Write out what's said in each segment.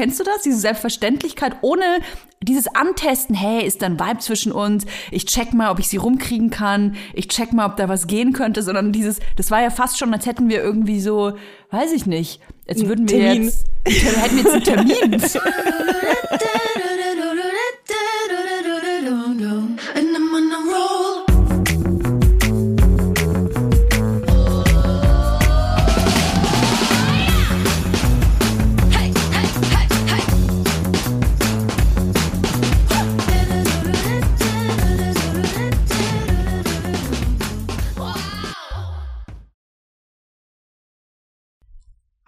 Kennst du das? Diese Selbstverständlichkeit ohne dieses Antesten. Hey, ist da ein Vibe zwischen uns? Ich check mal, ob ich sie rumkriegen kann. Ich check mal, ob da was gehen könnte. Sondern dieses, das war ja fast schon, als hätten wir irgendwie so, weiß ich nicht, als würden wir Termin. jetzt, hätten wir jetzt einen Termin.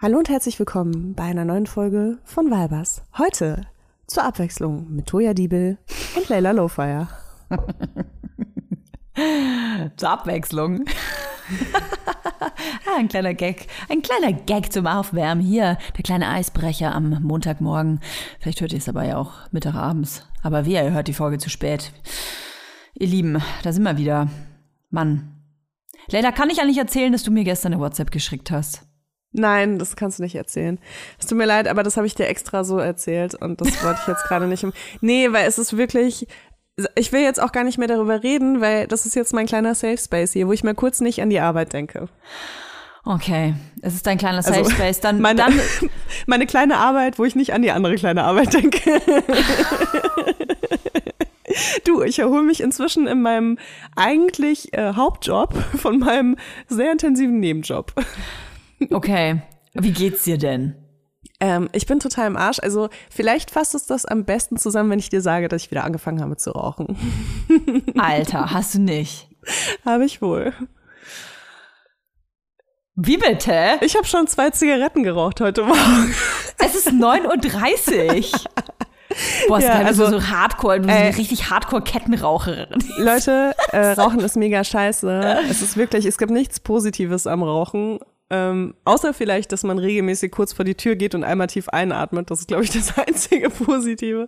Hallo und herzlich willkommen bei einer neuen Folge von Walbers. Heute zur Abwechslung mit Toja Diebel und Leila Lowfire. Zur Abwechslung. ah, ein kleiner Gag. Ein kleiner Gag zum Aufwärmen. Hier, der kleine Eisbrecher am Montagmorgen. Vielleicht hört ihr es aber ja auch Mittag abends. Aber wir, ihr hört die Folge zu spät. Ihr Lieben, da sind wir wieder. Mann. Leila, kann ich eigentlich erzählen, dass du mir gestern eine WhatsApp geschickt hast? Nein, das kannst du nicht erzählen. Es tut mir leid, aber das habe ich dir extra so erzählt und das wollte ich jetzt gerade nicht. Im nee, weil es ist wirklich. Ich will jetzt auch gar nicht mehr darüber reden, weil das ist jetzt mein kleiner Safe Space hier, wo ich mal kurz nicht an die Arbeit denke. Okay, es ist dein kleiner Safe Also, Space. Dann, Meine, dann meine kleine Arbeit, wo ich nicht an die andere kleine Arbeit denke. Du, ich erhole mich inzwischen in meinem eigentlich äh, Hauptjob von meinem sehr intensiven Nebenjob. Okay. Wie geht's dir denn? Ähm, ich bin total im Arsch. Also vielleicht fasst es das am besten zusammen, wenn ich dir sage, dass ich wieder angefangen habe zu rauchen. Alter, hast du nicht? habe ich wohl. Wie bitte? Ich habe schon zwei Zigaretten geraucht heute Morgen. Es ist 9.30 Uhr. Boah, ist Ja, also, so Hardcore, du bist äh, eine richtig Hardcore-Kettenraucherin. Leute, äh, Rauchen ist mega scheiße. Es ist wirklich, es gibt nichts Positives am Rauchen. Ähm, außer vielleicht, dass man regelmäßig kurz vor die Tür geht und einmal tief einatmet. Das ist, glaube ich, das einzige Positive.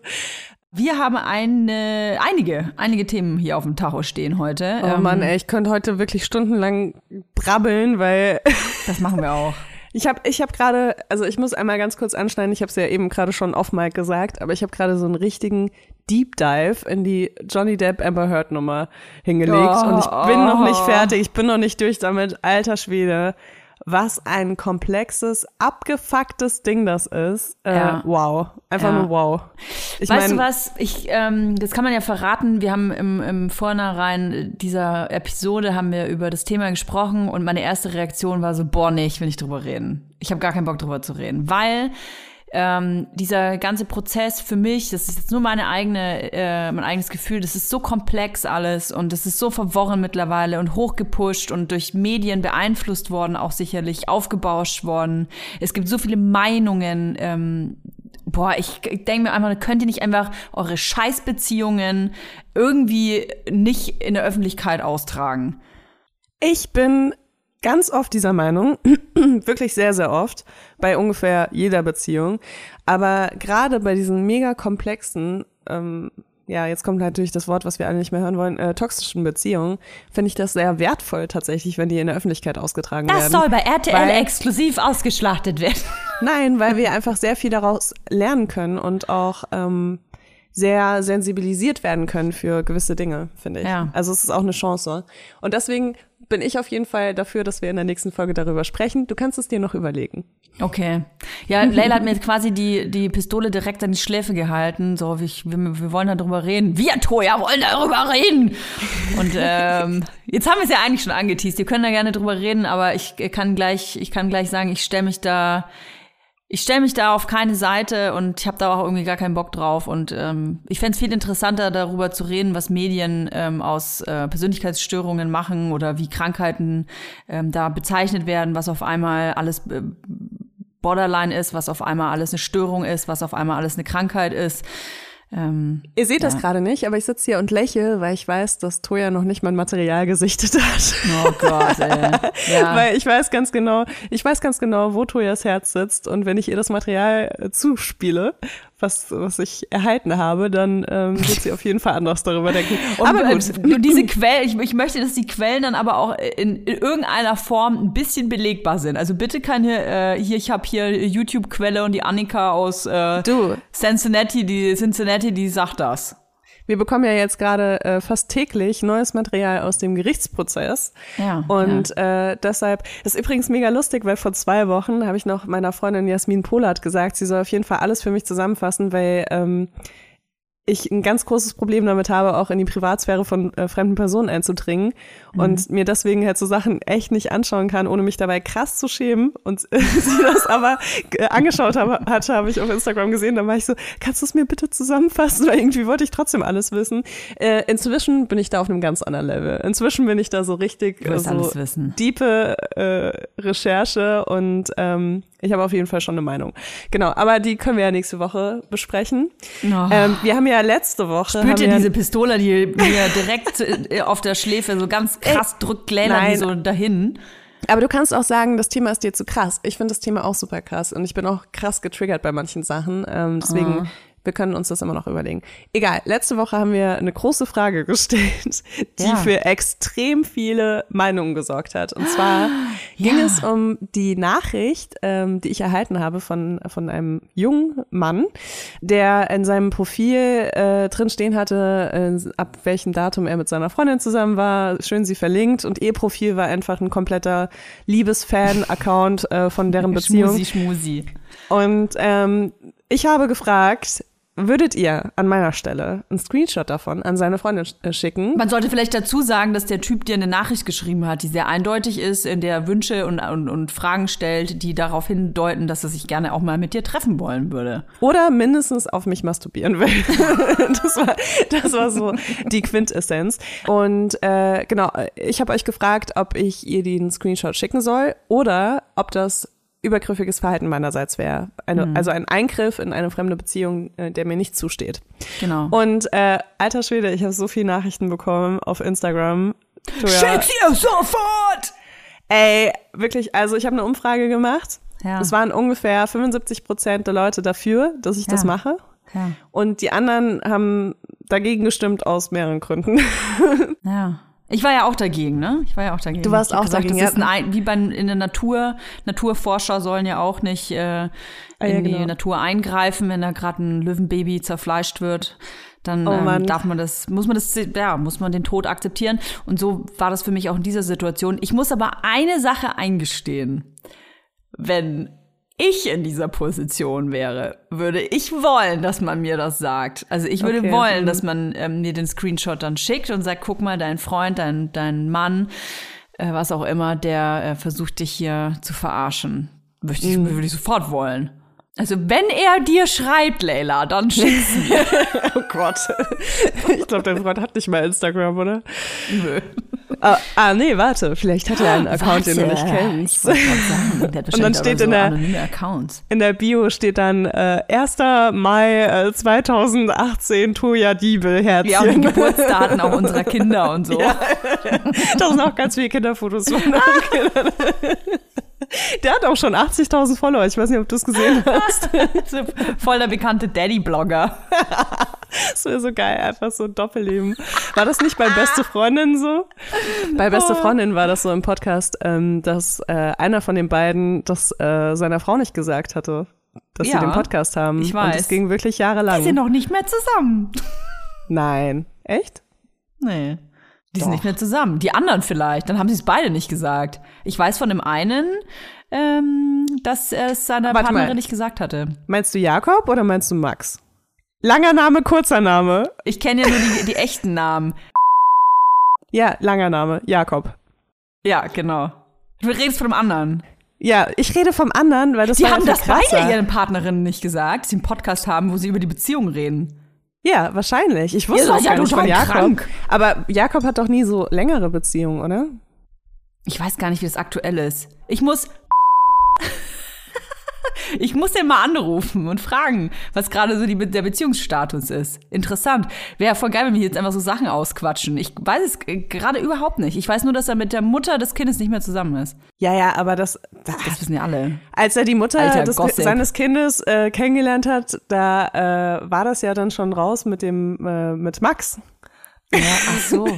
Wir haben eine, einige, einige Themen hier auf dem Tacho stehen heute. Oh Ähm, Mann, ey, ich könnte heute wirklich stundenlang brabbeln, weil Das machen wir auch. ich habe ich hab gerade, also ich muss einmal ganz kurz anschneiden, ich habe es ja eben gerade schon off mic gesagt, aber ich habe gerade so einen richtigen Deep Dive in die Johnny Depp Amber Heard Nummer hingelegt Oh, und ich bin noch nicht oh. fertig, ich bin noch nicht durch damit. Alter Schwede, was ein komplexes, abgefucktes Ding das ist. Äh, Ja. Wow, einfach Ja. nur wow. Ich weißt mein, du was? Ich, ähm, das kann man ja verraten. Wir haben im, im Vornherein dieser Episode haben wir über das Thema gesprochen und meine erste Reaktion war so, boah, nee, ich will nicht drüber reden. Ich habe gar keinen Bock drüber zu reden, weil ähm, dieser ganze Prozess für mich, das ist jetzt nur meine eigene, äh, mein eigenes Gefühl, das ist so komplex alles und das ist so verworren mittlerweile und hochgepusht und durch Medien beeinflusst worden, auch sicherlich aufgebauscht worden. Es gibt so viele Meinungen. Ähm, boah, ich, ich denke mir einfach, könnt ihr nicht einfach eure Scheißbeziehungen irgendwie nicht in der Öffentlichkeit austragen? Ich bin ganz oft dieser Meinung, wirklich sehr, sehr oft, bei ungefähr jeder Beziehung. Aber gerade bei diesen mega komplexen, ähm, ja, jetzt kommt natürlich das Wort, was wir alle nicht mehr hören wollen, äh, toxischen Beziehungen, finde ich das sehr wertvoll tatsächlich, wenn die in der Öffentlichkeit ausgetragen Das werden. soll bei RTL Weil- exklusiv ausgeschlachtet werden. Nein, weil wir einfach sehr viel daraus lernen können und auch ähm, sehr sensibilisiert werden können für gewisse Dinge, finde ich. Ja. Also es ist auch eine Chance. Und deswegen bin ich auf jeden Fall dafür, dass wir in der nächsten Folge darüber sprechen. Du kannst es dir noch überlegen. Okay. Ja, Leila hat mir quasi die, die Pistole direkt an die Schläfe gehalten. So, ich, wir, wir wollen darüber reden. Wir, Toja, wollen darüber reden. Und ähm, jetzt haben wir es ja eigentlich schon angeteased. Wir können da gerne drüber reden, aber ich kann gleich, ich kann gleich sagen, ich stelle mich da, ich stelle mich da auf keine Seite und ich habe da auch irgendwie gar keinen Bock drauf. Und ähm, ich fänd's viel interessanter, darüber zu reden, was Medien ähm, aus äh, Persönlichkeitsstörungen machen oder wie Krankheiten ähm, da bezeichnet werden, was auf einmal alles äh, Borderline ist, was auf einmal alles eine Störung ist, was auf einmal alles eine Krankheit ist. Ähm, Ihr seht das Ja. gerade nicht, aber ich sitze hier und lächle, weil ich weiß, dass Toya noch nicht mein Material gesichtet hat. oh Gott, ey. Ja. Weil ich weiß ganz genau, ich weiß ganz genau, wo Toyas Herz sitzt und wenn ich ihr das Material zuspiele, was, was ich erhalten habe, dann ähm, wird sie auf jeden Fall anders darüber denken. Und, aber äh, gut. und diese Quellen, ich, ich möchte, dass die Quellen dann aber auch in, in irgendeiner Form ein bisschen belegbar sind. Also bitte keine, äh, hier, ich habe hier YouTube-Quelle und die Annika aus äh, Du. Cincinnati, die Cincinnati, die sagt das. Wir bekommen ja jetzt gerade äh, fast täglich neues Material aus dem Gerichtsprozess. Ja, Und äh, deshalb, das ist übrigens mega lustig, weil vor zwei Wochen habe ich noch meiner Freundin Jasmin Polat gesagt, sie soll auf jeden Fall alles für mich zusammenfassen, weil ähm, ich ein ganz großes Problem damit habe, auch in die Privatsphäre von äh, fremden Personen einzudringen und mir deswegen halt so Sachen echt nicht anschauen kann, ohne mich dabei krass zu schämen. Und sie das aber äh, angeschaut habe, hatte, habe ich auf Instagram gesehen. Da war ich so, kannst du es mir bitte zusammenfassen? Weil irgendwie wollte ich trotzdem alles wissen. Äh, inzwischen bin ich da auf einem ganz anderen Level. Inzwischen bin ich da so richtig willst so diepe äh, Recherche und ähm, ich habe auf jeden Fall schon eine Meinung. Genau, aber die können wir ja nächste Woche besprechen. Oh. Ähm, wir haben ja letzte Woche. Spürt ihr diese Pistole, die mir direkt äh, auf der Schläfe so ganz krass drückt, die nein. so dahin? Aber du kannst auch sagen, das Thema ist dir zu krass. Ich finde das Thema auch super krass und ich bin auch krass getriggert bei manchen Sachen. Ähm, deswegen, Ah. Wir können uns das immer noch überlegen. Egal, letzte Woche haben wir eine große Frage gestellt, die Ja. für extrem viele Meinungen gesorgt hat. Und zwar ging Ja. es um die Nachricht, ähm, die ich erhalten habe von, von einem jungen Mann, der in seinem Profil äh, drin stehen hatte, äh, ab welchem Datum er mit seiner Freundin zusammen war, schön sie verlinkt und ihr Profil war einfach ein kompletter Liebesfan-Account äh, von deren Beziehung. Schmusi, schmusi. Und ähm, ich habe gefragt, würdet ihr an meiner Stelle einen Screenshot davon an seine Freundin äh, schicken? Man sollte vielleicht dazu sagen, dass der Typ dir eine Nachricht geschrieben hat, die sehr eindeutig ist, in der er Wünsche und, und, und Fragen stellt, die darauf hindeuten, dass er sich gerne auch mal mit dir treffen wollen würde. Oder mindestens auf mich masturbieren will. das, war, das war so die Quintessenz. Und äh, genau, ich habe euch gefragt, ob ich ihr den Screenshot schicken soll oder ob das übergriffiges Verhalten meinerseits wäre. Eine, Also ein Eingriff in eine fremde Beziehung, äh, der mir nicht zusteht. Genau. Und äh, alter Schwede, ich habe so viele Nachrichten bekommen auf Instagram. Toja, Schick's ihr sofort! Ey, wirklich, also ich habe eine Umfrage gemacht. Ja. Es waren ungefähr 75 Prozent der Leute dafür, dass ich das Ja. mache. Ja. Und die anderen haben dagegen gestimmt aus mehreren Gründen. Ja. Ich war ja auch dagegen, ne? Ich war ja auch dagegen. Du warst auch dagegen, Das ist ein, Ei- wie bei, in der Natur. Naturforscher sollen ja auch nicht äh, in Ah, ja, die genau. Natur eingreifen, wenn da gerade ein Löwenbaby zerfleischt wird. Dann Oh ähm, darf man das, muss man das, ja, muss man den Tod akzeptieren. Und so war das für mich auch in dieser Situation. Ich muss aber eine Sache eingestehen. Wenn ich in dieser Position wäre, würde ich wollen, dass man mir das sagt. Also ich würde Okay, wollen, mhm. dass man ähm, mir den Screenshot dann schickt und sagt, guck mal, dein Freund, dein, dein Mann, äh, was auch immer, der äh, versucht dich hier zu verarschen. Würde ich, Mhm. würde ich sofort wollen. Also wenn er dir schreibt, Leila, dann schick's mir. oh Gott. Ich glaube, dein Freund hat nicht mal Instagram, oder? Nö. Ah, ah, nee, warte. Vielleicht hat er einen Account, den du nicht Warte. kennst. Sagen, der Und dann steht so in der-. In der Bio steht dann äh, 1. Mai äh, 2018 Toja Diebel, Herzchen. Ja, und die Geburtsdaten auch unserer Kinder und so. Da sind auch ganz viele Kinderfotos von den Kindern. Der hat auch schon 80.000 Follower. Ich weiß nicht, ob du es gesehen hast. Voll der bekannte Daddy-Blogger. Das wäre so geil, einfach so ein Doppelleben. War das nicht bei Beste Freundin so? Bei Beste Freundin war das so im Podcast, ähm, dass äh, einer von den beiden das äh, seiner Frau nicht gesagt hatte, dass Ja, sie den Podcast haben. ich Und weiß. das ging wirklich jahrelang. Die sind noch nicht mehr zusammen. Nein. Echt? Nee. Die sind Doch. nicht mehr zusammen. Die anderen vielleicht. Dann haben sie es beide nicht gesagt. Ich weiß von dem einen, ähm, dass er es seiner Warte Partnerin mal. nicht gesagt hatte. Meinst du Jakob oder meinst du Max? Langer Name, kurzer Name. Ich kenne ja nur die, die echten Namen. Ja, langer Name, Jakob. Ja, genau. Du redest von dem anderen. Ja, ich rede vom anderen, weil das Die haben das krasser. beide ihren Partnerinnen nicht gesagt, dass sie einen Podcast haben, wo sie über die Beziehung reden. Ja, wahrscheinlich. Ich wusste Ihr ja gar nicht von Jakob. krank. Aber Jakob hat doch nie so längere Beziehungen, oder? Ich weiß gar nicht, wie das aktuell ist. Ich muss. Ich muss den mal anrufen und fragen, was gerade so die, der Beziehungsstatus ist. Interessant. Wäre voll geil, wenn wir jetzt einfach so Sachen ausquatschen. Ich weiß es gerade überhaupt nicht. Ich weiß nur, dass er mit der Mutter des Kindes nicht mehr zusammen ist. Ja, ja, aber das, Das wissen ja alle. als er die Mutter Alter, des, seines Kindes äh, kennengelernt hat, da äh, war das ja dann schon raus mit dem äh, mit Max. Ja, ach so.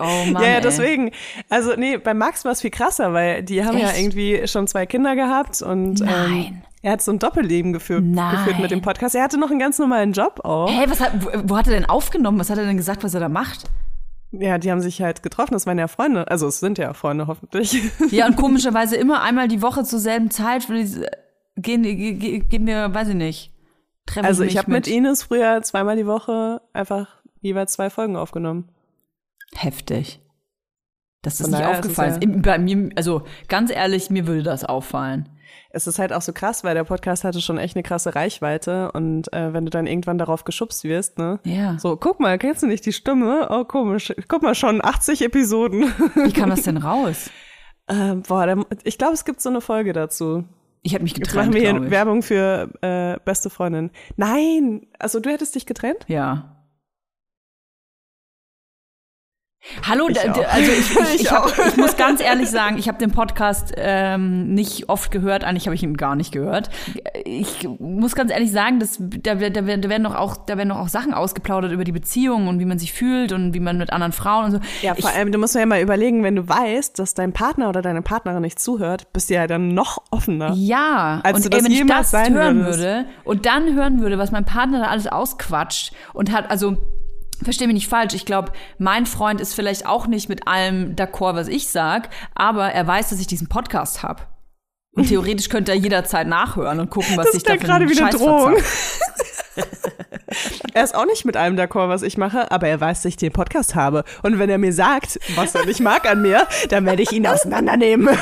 Oh Mann. ja, ja, ey. deswegen. Also nee, bei Max war es viel krasser, weil die haben ja Echt? irgendwie schon zwei Kinder gehabt und ähm, Nein. Er hat so ein Doppelleben geführt, geführt mit dem Podcast. Er hatte noch einen ganz normalen Job auch. Hey, was hat, wo, hat er denn aufgenommen? Was hat er denn gesagt, was er da macht? Ja, die haben sich halt getroffen. Das waren ja Freunde. Also es sind ja Freunde hoffentlich. Ja, und komischerweise immer einmal die Woche zur selben Zeit die- gehen, ge- ge- gehen wir, weiß ich nicht. Also ich habe mit Ines früher zweimal die Woche einfach jeweils zwei Folgen aufgenommen. Heftig. Das ist Von nicht daher ist aufgefallen. ja- Bei mir, also ganz ehrlich, mir würde das auffallen. Es ist halt auch so krass, weil der Podcast hatte schon echt eine krasse Reichweite und äh, wenn du dann irgendwann darauf geschubst wirst, ne? Ja. So, guck mal, kennst du nicht die Stimme? Oh, komisch. Guck mal, schon 80 Episoden. Wie kam das denn raus? äh, boah, da, ich glaube, es gibt so eine Folge dazu. Ich habe mich Jetzt getrennt, machen wir hier. Werbung für äh, beste Freundin. Nein, also du hättest dich getrennt? Ja. Hallo, Ich also ich, ich, Ich hab, ich muss ganz ehrlich sagen, ich habe den Podcast ähm, nicht oft gehört, eigentlich habe ich ihn gar nicht gehört. Ich muss ganz ehrlich sagen, dass, da, da, da werden noch auch, da werden noch auch Sachen ausgeplaudert über die Beziehung und wie man sich fühlt und wie man mit anderen Frauen und so. Ja, vor allem, du musst ja mal überlegen, wenn du weißt, dass dein Partner oder deine Partnerin nicht zuhört, bist du ja dann noch offener. Ja, Als und du das ey, wenn ich das hören würdest. würde und dann hören würde, was mein Partner da alles ausquatscht und hat, also Versteh mich nicht falsch, ich glaube, mein Freund ist vielleicht auch nicht mit allem d'accord, was ich sag, aber er weiß, dass ich diesen Podcast habe. Und theoretisch könnte er jederzeit nachhören und gucken, was Das ich da für gerade wieder Scheiß Drohung. Er ist auch nicht mit allem d'accord, was ich mache, aber er weiß, dass ich den Podcast habe. Und wenn er mir sagt, was er nicht mag an mir, dann werde ich ihn auseinandernehmen.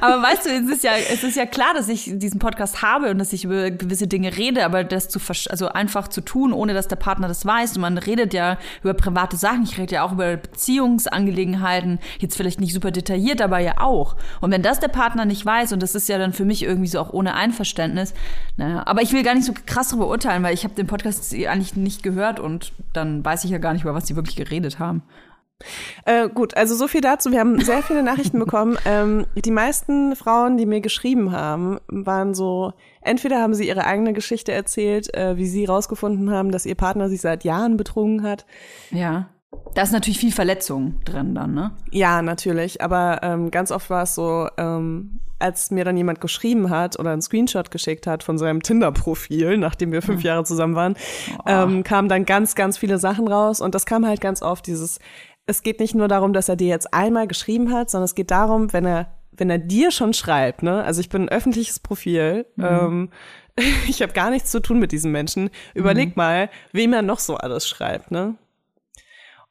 Aber weißt du, es ist ja, es ist ja klar, dass ich diesen Podcast habe und dass ich über gewisse Dinge rede, aber das zu also einfach zu tun, ohne dass der Partner das weiß. Und man redet ja über private Sachen. Ich rede ja auch über Beziehungsangelegenheiten. Jetzt vielleicht nicht super detailliert, aber ja auch. Und wenn das der Partner nicht weiß, und das ist ja dann für mich irgendwie so auch ohne Einverständnis, naja, aber ich will gar nicht so krass darüber urteilen, weil ich habe den Podcast eigentlich nicht gehört und dann weiß ich ja gar nicht, über was die wirklich geredet haben. Äh, gut, also so viel dazu. Wir haben sehr viele Nachrichten bekommen. Ähm, die meisten Frauen, die mir geschrieben haben, waren so, entweder haben sie ihre eigene Geschichte erzählt, äh, wie sie rausgefunden haben, dass ihr Partner sich seit Jahren betrogen hat. Ja. Da ist natürlich viel Verletzung drin dann, ne? Ja, natürlich. Aber ähm, ganz oft war es so, ähm, als mir dann jemand geschrieben hat oder einen Screenshot geschickt hat von seinem Tinder-Profil, nachdem wir fünf Jahre zusammen waren, ähm, kamen dann ganz, ganz viele Sachen raus. Und das kam halt ganz oft dieses, es geht nicht nur darum, dass er dir jetzt einmal geschrieben hat, sondern es geht darum, wenn er, wenn er dir schon schreibt, ne? Also ich bin ein öffentliches Profil, ähm, ich habe gar nichts zu tun mit diesem Menschen. Überleg mal, wem er noch so alles schreibt, ne?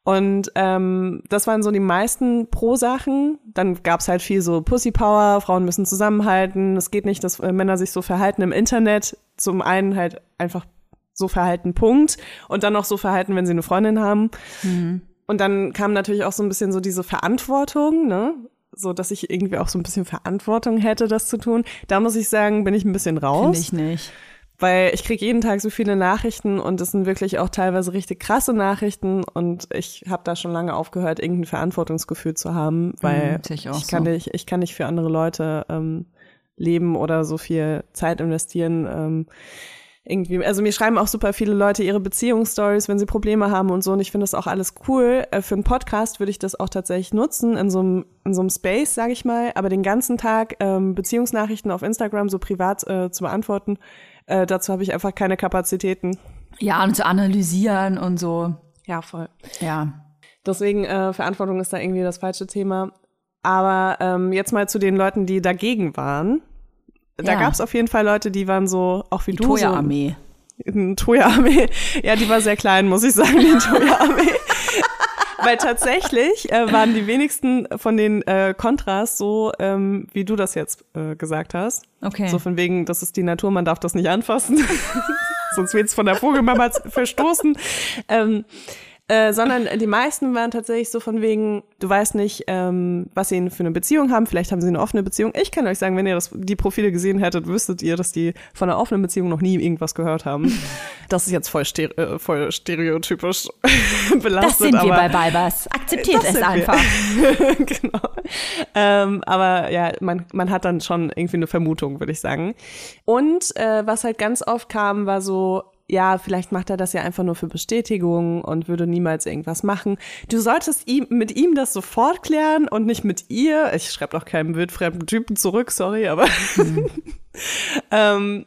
Und ähm, das waren so die meisten Pro-Sachen. Dann gab's halt viel so Pussy Power, Frauen müssen zusammenhalten. Es geht nicht, dass äh, Männer sich so verhalten im Internet. Zum einen halt einfach so verhalten, Punkt. Und dann noch so verhalten, wenn sie eine Freundin haben. Und dann kam natürlich auch so ein bisschen so diese Verantwortung, ne? So, dass ich irgendwie auch so ein bisschen Verantwortung hätte, das zu tun. Da muss ich sagen, bin ich ein bisschen raus Finde ich nicht. Weil ich kriege jeden Tag so viele Nachrichten und es sind wirklich auch teilweise richtig krasse Nachrichten und ich habe da schon lange aufgehört, irgendein Verantwortungsgefühl zu haben, weil Mhm, sehe ich auch ich kann so. nicht, ich kann nicht für andere Leute ähm, leben oder so viel Zeit investieren. Ähm, irgendwie, also mir schreiben auch super viele Leute ihre Beziehungsstories, wenn sie Probleme haben und so. Und ich finde das auch alles cool. Äh, für einen Podcast würde ich das auch tatsächlich nutzen in so einem in so einem Space, sage ich mal. Aber den ganzen Tag ähm, Beziehungsnachrichten auf Instagram so privat äh, zu beantworten, äh, dazu habe ich einfach keine Kapazitäten. Ja, und zu analysieren und so. Ja, voll. Ja. Deswegen äh, Verantwortung ist da irgendwie das falsche Thema. Aber ähm, jetzt mal zu den Leuten, die dagegen waren. Da Ja. gab es auf jeden Fall Leute, die waren so, auch wie Die du, so Toya-Armee. Eine Toya-Armee. Ja, die war sehr klein, muss ich sagen, die Toya-Armee. Weil tatsächlich äh, waren die wenigsten von den äh, Kontras so, ähm, wie du das jetzt äh, gesagt hast. Okay. So von wegen, das ist die Natur, man darf das nicht anfassen. Sonst wird's von der Vogelmama verstoßen. Ähm, Äh, sondern die meisten waren tatsächlich so von wegen, du weißt nicht, ähm, was sie für eine Beziehung haben. Vielleicht haben sie eine offene Beziehung. Ich kann euch sagen, wenn ihr das, die Profile gesehen hättet, wüsstet ihr, dass die von einer offenen Beziehung noch nie irgendwas gehört haben. Das ist jetzt voll, stere äh, voll stereotypisch belastet. Das sind wir aber bei Weibers. Akzeptiert es einfach. genau. Ähm, aber ja, man, man hat dann schon irgendwie eine Vermutung, würde ich sagen. Und äh, was halt ganz oft kam, war so, ja, vielleicht macht er das ja einfach nur für Bestätigung und würde niemals irgendwas machen. Du solltest ihm, mit ihm das sofort klären und nicht mit ihr. Ich schreibe doch keinem wildfremden Typen zurück, sorry, aber ähm,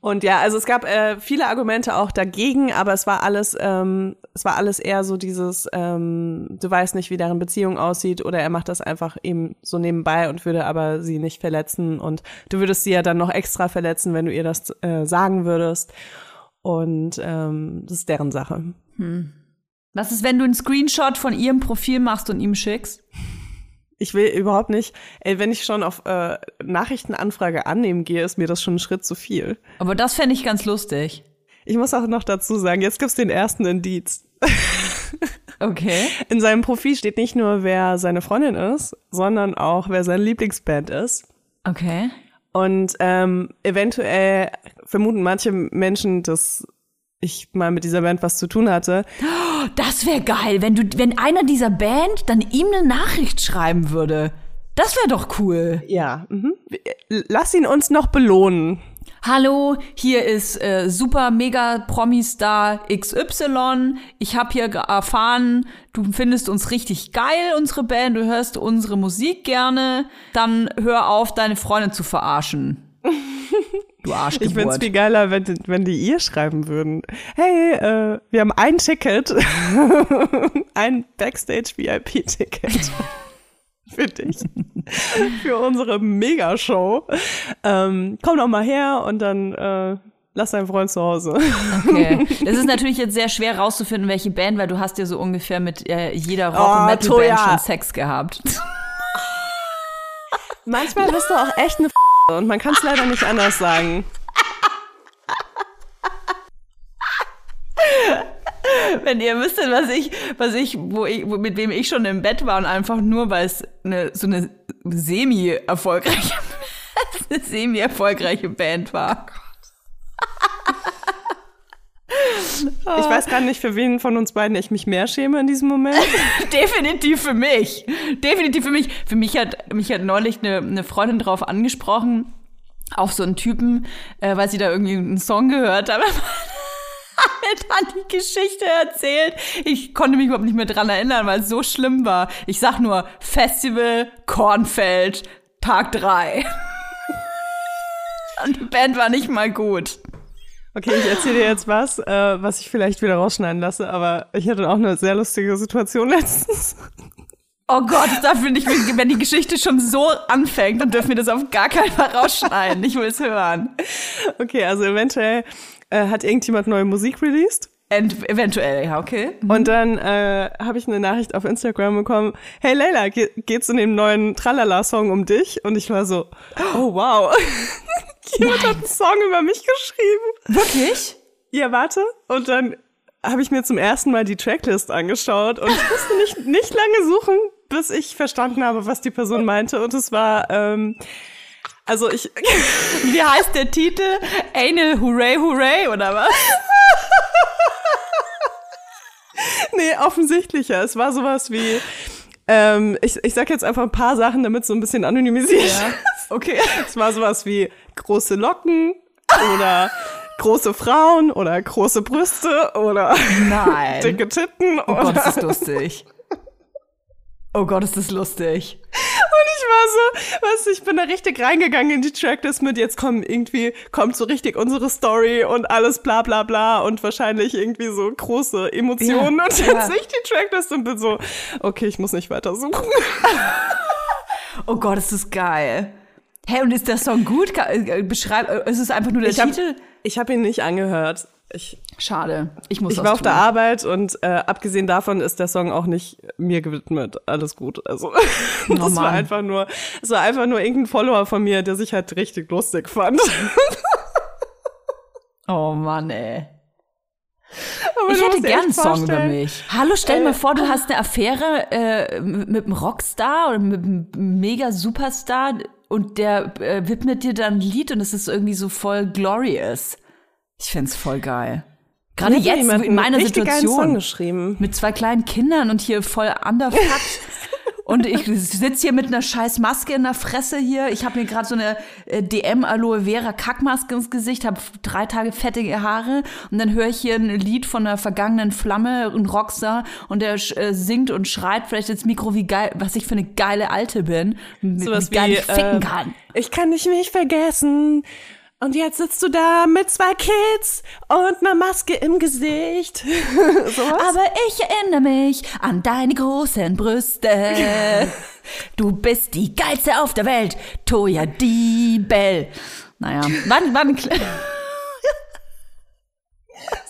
und ja, also es gab äh, viele Argumente auch dagegen, aber es war alles, ähm, es war alles eher so dieses, ähm, du weißt nicht, wie deren Beziehung aussieht, oder er macht das einfach eben so nebenbei und würde aber sie nicht verletzen und du würdest sie ja dann noch extra verletzen, wenn du ihr das äh, sagen würdest. Und ähm, das ist deren Sache. Was ist, wenn du einen Screenshot von ihrem Profil machst und ihm schickst? Ich will überhaupt nicht, ey, wenn ich schon auf äh, Nachrichtenanfrage annehmen gehe, ist mir das schon ein Schritt zu viel. Aber das fände ich ganz lustig. Ich muss auch noch dazu sagen, jetzt gibt's den ersten Indiz. Okay. In seinem Profil steht nicht nur, wer seine Freundin ist, sondern auch, wer seine Lieblingsband ist. Okay. Und ähm, eventuell vermuten manche Menschen, dass ich mal mit dieser Band was zu tun hatte. Das wäre geil, wenn du, wenn einer dieser Band dann ihm eine Nachricht schreiben würde. Das wäre doch cool. Ja, mhm. lass ihn uns noch belohnen. Hallo, hier ist äh, super mega Promi-Star XY. Ich habe hier erfahren, du findest uns richtig geil, unsere Band, du hörst unsere Musik gerne. Dann hör auf, deine Freundin zu verarschen. Du Ich Arschgeburt. find's viel geiler, wenn, die- wenn die ihr schreiben würden. Hey, äh, wir haben ein Ticket, ein Backstage-VIP-Ticket für dich, für unsere Megashow. Ähm, komm doch mal her und dann äh, lass deinen Freund zu Hause. Okay. Das ist natürlich jetzt sehr schwer rauszufinden, welche Band, weil du hast ja so ungefähr mit äh, jeder Rock- und Metal-Band Toja. schon Sex gehabt. Manchmal bist du auch echt eine und man kann es leider nicht anders sagen. Wenn ihr wüsstet, was ich, was ich, wo ich, wo, mit wem ich schon im Bett war und einfach nur, weil es eine, so eine semi-erfolgreiche, eine semi-erfolgreiche Band war. Ich weiß gar nicht, für wen von uns beiden ich mich mehr schäme in diesem Moment. Definitiv für mich. Definitiv für mich. Für mich hat, mich hat neulich eine, eine Freundin drauf angesprochen, auf so einen Typen, äh, weil sie da irgendwie einen Song gehört hat. Hat dann die Geschichte erzählt. Ich konnte mich überhaupt nicht mehr dran erinnern, weil es so schlimm war. Ich sag nur Festival Kornfeld, Tag drei. Und die Band war nicht mal gut. Okay, ich erzähle dir jetzt was, äh, was ich vielleicht wieder rausschneiden lasse, aber ich hatte auch eine sehr lustige Situation letztens. Oh Gott, da finde ich, wenn die Geschichte schon so anfängt, dann dürfen wir das auf gar keinen Fall rausschneiden. Ich will es hören. Okay, also eventuell äh, hat irgendjemand neue Musik released. Ent eventuell, ja, okay. Und dann äh, habe ich eine Nachricht auf Instagram bekommen, hey Leila, ge geht's in dem neuen Tralala-Song um dich? Und ich war so, oh wow, jemand hat einen Song über mich geschrieben. Wirklich? Ja, warte. Und dann habe ich mir zum ersten Mal die Tracklist angeschaut und ich musste nicht, nicht lange suchen, bis ich verstanden habe, was die Person meinte. Und es war, ähm, also ich, Wie heißt der Titel? Anal Hooray Hooray oder was? nee, offensichtlicher. Es war sowas wie, ähm, ich, ich sag jetzt einfach ein paar Sachen, damit es so ein bisschen anonymisiert ist. Okay. Es war sowas wie große Locken oder große Frauen oder große Brüste oder Nein. dicke Titten Oh Gott, ist das lustig. Oh Gott, ist das lustig. Und ich war so, was, ich bin da richtig reingegangen in die Tracklist mit, jetzt kommen irgendwie, kommt so richtig unsere Story und alles bla bla bla und wahrscheinlich irgendwie so große Emotionen Ja, und dann ja. sehe ich die Tracklist und bin so, okay, ich muss nicht weiter suchen. Oh Gott, ist das geil. Hä, und ist der Song gut? Äh, Beschreib, äh, ist es einfach nur der Ich hab- Titel? Ich habe ihn nicht angehört. Ich, Schade. Ich muss ich war auf tun. der Arbeit und äh, abgesehen davon ist der Song auch nicht mir gewidmet. Alles gut. Also das war einfach nur, es war einfach nur irgendein Follower von mir, der sich halt richtig lustig fand. Oh Mann, ey. Aber ich hätte gern einen Song über mich. Hallo, stell Äh, mir vor, du hast eine Affäre äh, mit mit einem Rockstar oder mit einem mega Superstar und der äh, widmet dir dann ein Lied und es ist irgendwie so voll glorious. Ich find's voll geil. Gerade jetzt in meiner Situation geschrieben. mit zwei kleinen Kindern und hier voll underfucked. Und ich sitze hier mit einer scheiß Maske in der Fresse hier. Ich habe mir gerade so eine äh, DM Aloe Vera Kackmaske ins Gesicht, habe drei Tage fettige Haare und dann höre ich hier ein Lied von einer vergangenen Flamme, ein Rockstar und der äh, singt und schreit vielleicht ins Mikro, wie geil, was ich für eine geile Alte bin, Sowas wie geil wie, ich ficken äh, kann. Ich kann dich nicht vergessen. Und jetzt sitzt du da mit zwei Kids und einer Maske im Gesicht. Sowas? Aber ich erinnere mich an deine großen Brüste. Du bist die geilste auf der Welt, Toya Diebel. Naja, wann, wann,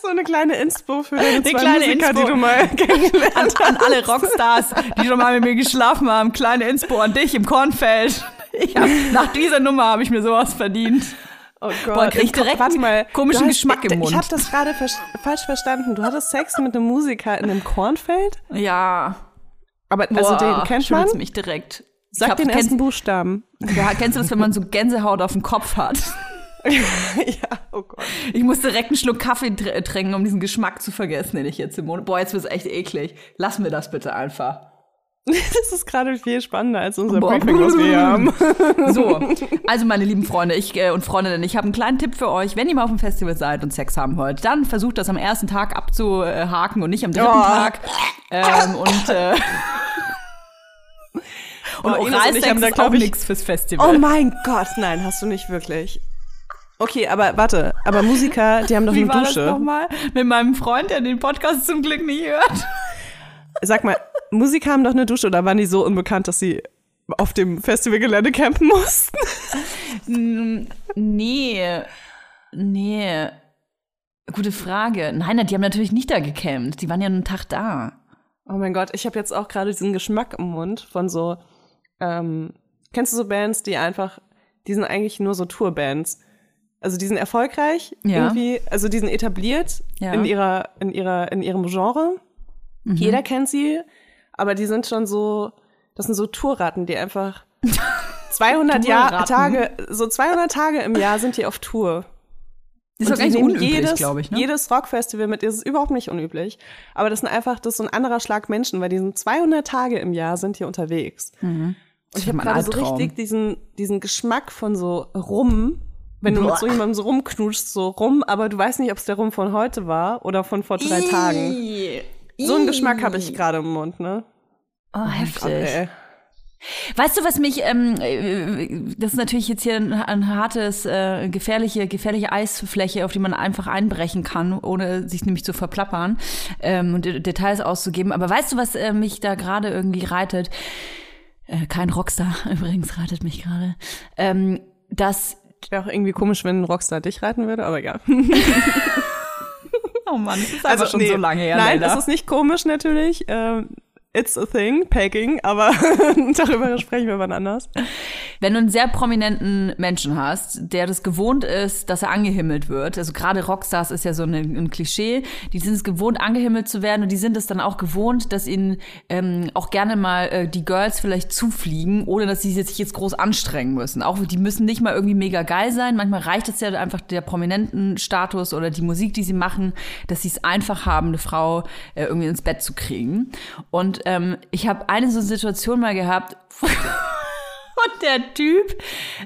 so eine kleine Inspo für deine zwei kleine Musiker, Inspo. die du mal kennengelernt an, hast. an alle Rockstars, die schon mal mit mir geschlafen haben, kleine Inspo an dich im Kornfeld. Hab, nach dieser Nummer habe ich mir sowas verdient. Oh Gott. Boah, krieg ich direkt Warte einen mal, komischen hast- Geschmack im Mund. Ich habe das gerade vers falsch verstanden. Du hattest Sex mit einem Musiker in einem Kornfeld? Ja, Aber also boah, den kennt man? mich direkt. Sag hab- den ersten Buchstaben. ja, kennst du das, wenn man so Gänsehaut auf dem Kopf hat? ja, oh Gott. Ich muss direkt einen Schluck Kaffee tr trinken, um diesen Geschmack zu vergessen, den ich jetzt im Mund. Boah, jetzt wird's echt eklig. Lass mir das bitte einfach. Das ist gerade viel spannender als unser Boah. Briefing, was wir hier haben. So, also meine lieben Freunde ich, äh, und Freundinnen, ich habe einen kleinen Tipp für euch. Wenn ihr mal auf dem Festival seid und Sex haben wollt, dann versucht das am ersten Tag abzuhaken und nicht am dritten Oh. Tag. Ähm, und äh, und Oh, und Oralsex haben da, ist auch nichts fürs Festival. Oh mein Gott, nein, hast du nicht wirklich. Okay, aber warte, aber Musiker, die haben doch Wie eine war das Dusche. nochmal? Mit meinem Freund, der den Podcast zum Glück nicht hört. Sag mal, Musiker haben doch eine Dusche oder waren die so unbekannt, dass sie auf dem Festivalgelände campen mussten? Nee, nee. Gute Frage. Nein, die haben natürlich nicht da gecampt. Die waren ja einen Tag da. Oh mein Gott, ich habe jetzt auch gerade diesen Geschmack im Mund von so, ähm, kennst du so Bands, die einfach, die sind eigentlich nur so Tourbands. Also die sind erfolgreich, Ja. irgendwie, also die sind etabliert Ja. in ihrer, in ihrer, in ihrem Genre. Mhm. Jeder kennt sie, aber die sind schon so, das sind so Tourratten, die einfach 200 Jahr. Tage, so 200 Tage im Jahr sind die auf Tour. Das ist doch gar nicht unüblich, jedes, glaube ich. Ne? Jedes Rockfestival mit, das ist überhaupt nicht unüblich. Aber das sind einfach, das ist so ein anderer Schlag Menschen, weil die sind 200 Tage im Jahr sind hier unterwegs. Und ich habe gerade so richtig diesen, diesen Geschmack von so Rum, wenn du Boah. mit so jemandem so rumknutschst, so Rum, aber du weißt nicht, ob es der Rum von heute war oder von vor drei Tagen. So einen Geschmack habe ich gerade im Mund, ne? Oh, heftig. Ey. Weißt du, was mich, ähm, äh, das ist natürlich jetzt hier ein, ein hartes, äh, gefährliche, gefährliche Eisfläche, auf die man einfach einbrechen kann, ohne sich nämlich zu verplappern ähm, und De- Details auszugeben. Aber weißt du, was äh, mich da gerade irgendwie reitet? Äh, kein Rockstar übrigens reitet mich gerade. Ähm, dass Wäre auch irgendwie komisch, wenn ein Rockstar dich reiten würde, aber ja. Oh Mann, es ist einfach schon nee. so lange her. Nein, leider. das ist nicht komisch natürlich. Ähm, it's a thing, Pegging, aber darüber sprechen wir wann anders. Wenn du einen sehr prominenten Menschen hast, der das gewohnt ist, dass er angehimmelt wird, also gerade Rockstars ist ja so ein, ein Klischee, die sind es gewohnt, angehimmelt zu werden und die sind es dann auch gewohnt, dass ihnen ähm, auch gerne mal äh, die Girls vielleicht zufliegen, ohne dass sie sich jetzt groß anstrengen müssen. Auch die müssen nicht mal irgendwie mega geil sein, manchmal reicht es ja einfach der prominenten Status oder die Musik, die sie machen, dass sie es einfach haben, eine Frau äh, irgendwie ins Bett zu kriegen. Und ähm, ich habe eine so Situation mal gehabt, und der Typ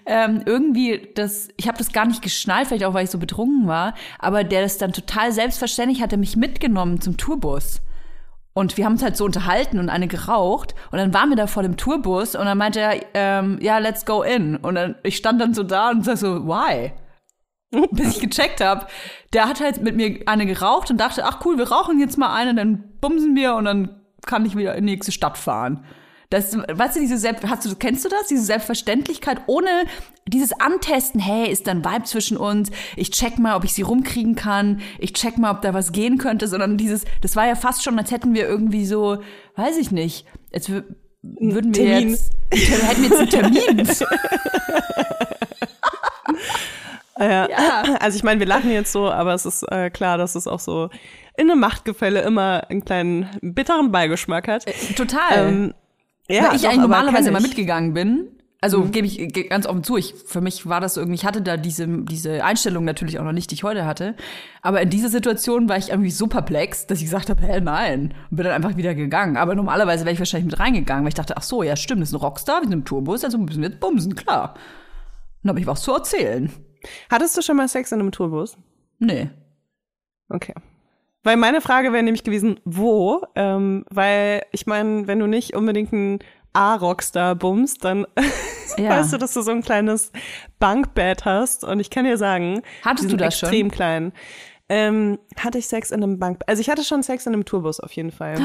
ähm, irgendwie das, ich habe das gar nicht geschnallt, vielleicht auch weil ich so betrunken war, aber der das dann total selbstverständlich hat er mich mitgenommen zum Tourbus. Und wir haben uns halt so unterhalten und eine geraucht. Und dann waren wir da vor dem Tourbus und dann meinte er, ähm, ja, let's go in. Und dann, ich stand dann so da und sag so, why? Bis ich gecheckt habe, der hat halt mit mir eine geraucht und dachte, ach cool, wir rauchen jetzt mal eine, dann bumsen wir und dann kann ich wieder in die nächste Stadt fahren. Das, weißt du, diese Selbst, hast du, kennst du das? Diese Selbstverständlichkeit ohne dieses Antesten, hey, ist da ein Vibe zwischen uns? Ich check mal, ob ich sie rumkriegen kann. Ich check mal, ob da was gehen könnte, sondern dieses, das war ja fast schon, als hätten wir irgendwie so, weiß ich nicht, als wür- würden wir Termin. jetzt, hätten wir jetzt einen Termin. Ja. Ja. Also ich meine, wir lachen jetzt so, aber es ist äh, klar, dass es auch so in einem Machtgefälle immer einen kleinen bitteren Beigeschmack hat. Total. Ähm, ja, Weil ich doch, eigentlich normalerweise immer mitgegangen bin. Also gebe ich ge- ganz offen zu, ich, für mich war das irgendwie, ich hatte da diese, diese Einstellung natürlich auch noch nicht, die ich heute hatte. Aber in dieser Situation war ich irgendwie so perplex, dass ich gesagt habe, hä, nein. Und bin dann einfach wieder gegangen. Aber normalerweise wäre ich wahrscheinlich mit reingegangen, weil ich dachte, ach so, ja stimmt, das ist ein Rockstar, wir sind im Tourbus, also müssen wir jetzt bumsen, klar. Dann habe ich was zu erzählen. Hattest du schon mal Sex in einem Tourbus? Nee. Okay. Weil meine Frage wäre nämlich gewesen, wo? Ähm, weil ich meine, wenn du nicht unbedingt einen A-Rockstar bummst, dann Ja. weißt du, dass du so ein kleines Bankbett hast. Und ich kann dir sagen, Hattest du das schon? extrem klein. Ähm, hatte ich Sex in einem Bank? Also ich hatte schon Sex in einem Tourbus auf jeden Fall.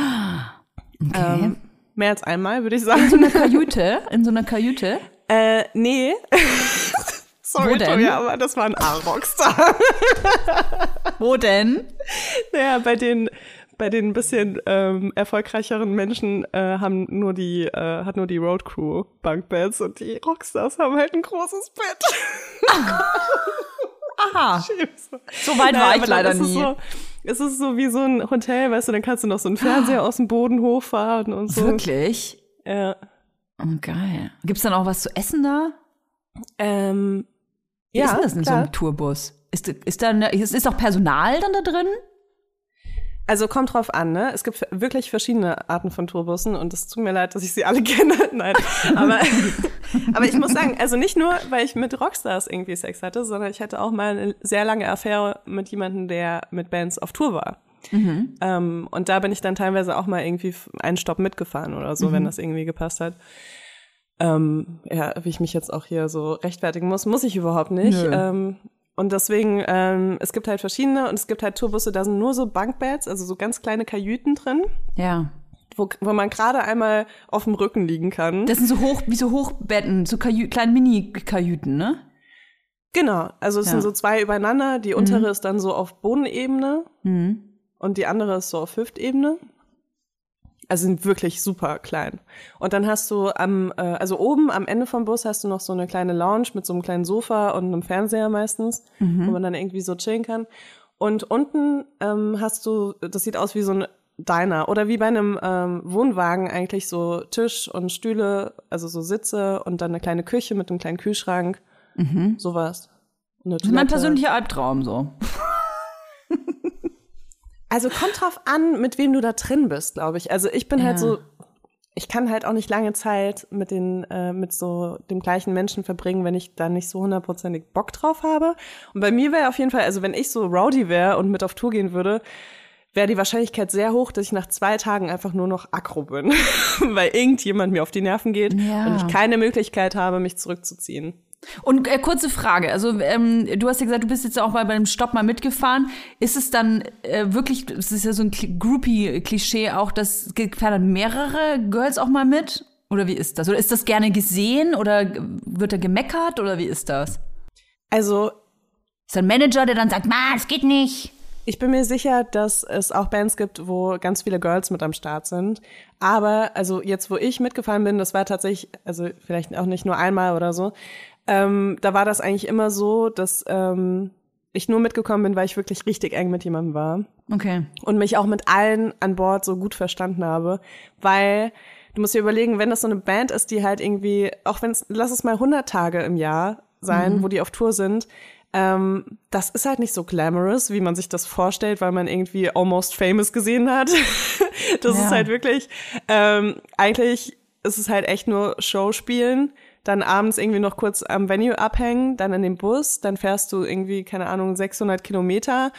Okay. Ähm, mehr als einmal, würde ich in so sagen. einer Kajüte, in so einer Kajüte. Äh, nee. Sorry, Wo denn? Toja, aber das war ein A-Rockstar. Wo denn? Naja, bei den bei den ein bisschen ähm, erfolgreicheren Menschen äh, haben nur die äh, hat nur die Road Crew Bunkbeds und die Rockstars haben halt ein großes Bett. Aha. So weit Naja, war ich leider es nie. So, es ist so wie so ein Hotel, weißt du, dann kannst du noch so einen Fernseher aus dem Boden hochfahren und so. Wirklich? Ja. Oh, geil. Gibt's dann auch was zu essen da? Ähm, Wie ja, ist denn das in so klar. einem Tourbus? Ist, ist da eine, ist, ist auch Personal dann da drin? Also kommt drauf an, ne? Es gibt wirklich verschiedene Arten von Tourbussen und es tut mir leid, dass ich sie alle kenne. Nein, aber, aber ich muss sagen, also nicht nur, weil ich mit Rockstars irgendwie Sex hatte, sondern ich hatte auch mal eine sehr lange Affäre mit jemandem, der mit Bands auf Tour war. Ähm, und da bin ich dann teilweise auch mal irgendwie einen Stopp mitgefahren oder so, wenn das irgendwie gepasst hat. Ähm, ja, wie ich mich jetzt auch hier so rechtfertigen muss, muss ich überhaupt nicht. Nö. Ähm, und deswegen, ähm, es gibt halt verschiedene und es gibt halt Tourbusse, da sind nur so Bankbeds, also so ganz kleine Kajüten drin, Ja. wo, wo man gerade einmal auf dem Rücken liegen kann. Das sind so hoch, wie so Hochbetten, so Kajü kleine Mini-Kajüten, ne? genau, also es Ja. sind so zwei übereinander, die untere ist dann so auf Bodenebene Mhm. und die andere ist so auf Hüftebene. Also sind wirklich super klein. Und dann hast du am, äh, also oben am Ende vom Bus hast du noch so eine kleine Lounge mit so einem kleinen Sofa und einem Fernseher meistens, wo man dann irgendwie so chillen kann. Und unten ähm, hast du, das sieht aus wie so ein Diner oder wie bei einem ähm, Wohnwagen eigentlich so Tisch und Stühle, also so Sitze und dann eine kleine Küche mit einem kleinen Kühlschrank, sowas. Und eine Das ist mein persönlicher Albtraum so. Also kommt drauf an, mit wem du da drin bist, glaube ich. Also ich bin halt Ja. so, ich kann halt auch nicht lange Zeit mit den, äh, mit so dem gleichen Menschen verbringen, wenn ich da nicht so hundertprozentig Bock drauf habe. Und bei mir wäre auf jeden Fall, also wenn ich so rowdy wäre und mit auf Tour gehen würde, wäre die Wahrscheinlichkeit sehr hoch, dass ich nach zwei Tagen einfach nur noch aggro bin, weil irgendjemand mir auf die Nerven geht Ja. und ich keine Möglichkeit habe, mich zurückzuziehen. Und äh, kurze Frage, also ähm, du hast ja gesagt, du bist jetzt auch mal beim Stopp mal mitgefahren. Ist es dann äh, wirklich, es ist ja so ein Kli- Groupie-Klischee auch, dass fahren mehrere Girls auch mal mit? Oder wie ist das? Oder ist das gerne gesehen oder wird da gemeckert oder wie ist das? Also Ist da ein Manager, der dann sagt, ma, es geht nicht? Ich bin mir sicher, dass es auch Bands gibt, wo ganz viele Girls mit am Start sind. Aber, also jetzt, wo ich mitgefahren bin, das war tatsächlich, also vielleicht auch nicht nur einmal oder so, ähm, da war das eigentlich immer so, dass ähm, ich nur mitgekommen bin, weil ich wirklich richtig eng mit jemandem war Okay. und mich auch mit allen an Bord so gut verstanden habe, weil du musst dir überlegen, wenn das so eine Band ist, die halt irgendwie, auch wenn es, lass es mal 100 Tage im Jahr sein, wo die auf Tour sind, ähm, das ist halt nicht so glamorous, wie man sich das vorstellt, weil man irgendwie Almost Famous gesehen hat. das Ja. ist halt wirklich, ähm, eigentlich ist es halt echt nur Showspielen, dann abends irgendwie noch kurz am Venue abhängen, dann in den Bus, dann fährst du irgendwie, keine Ahnung, 600 Kilometer,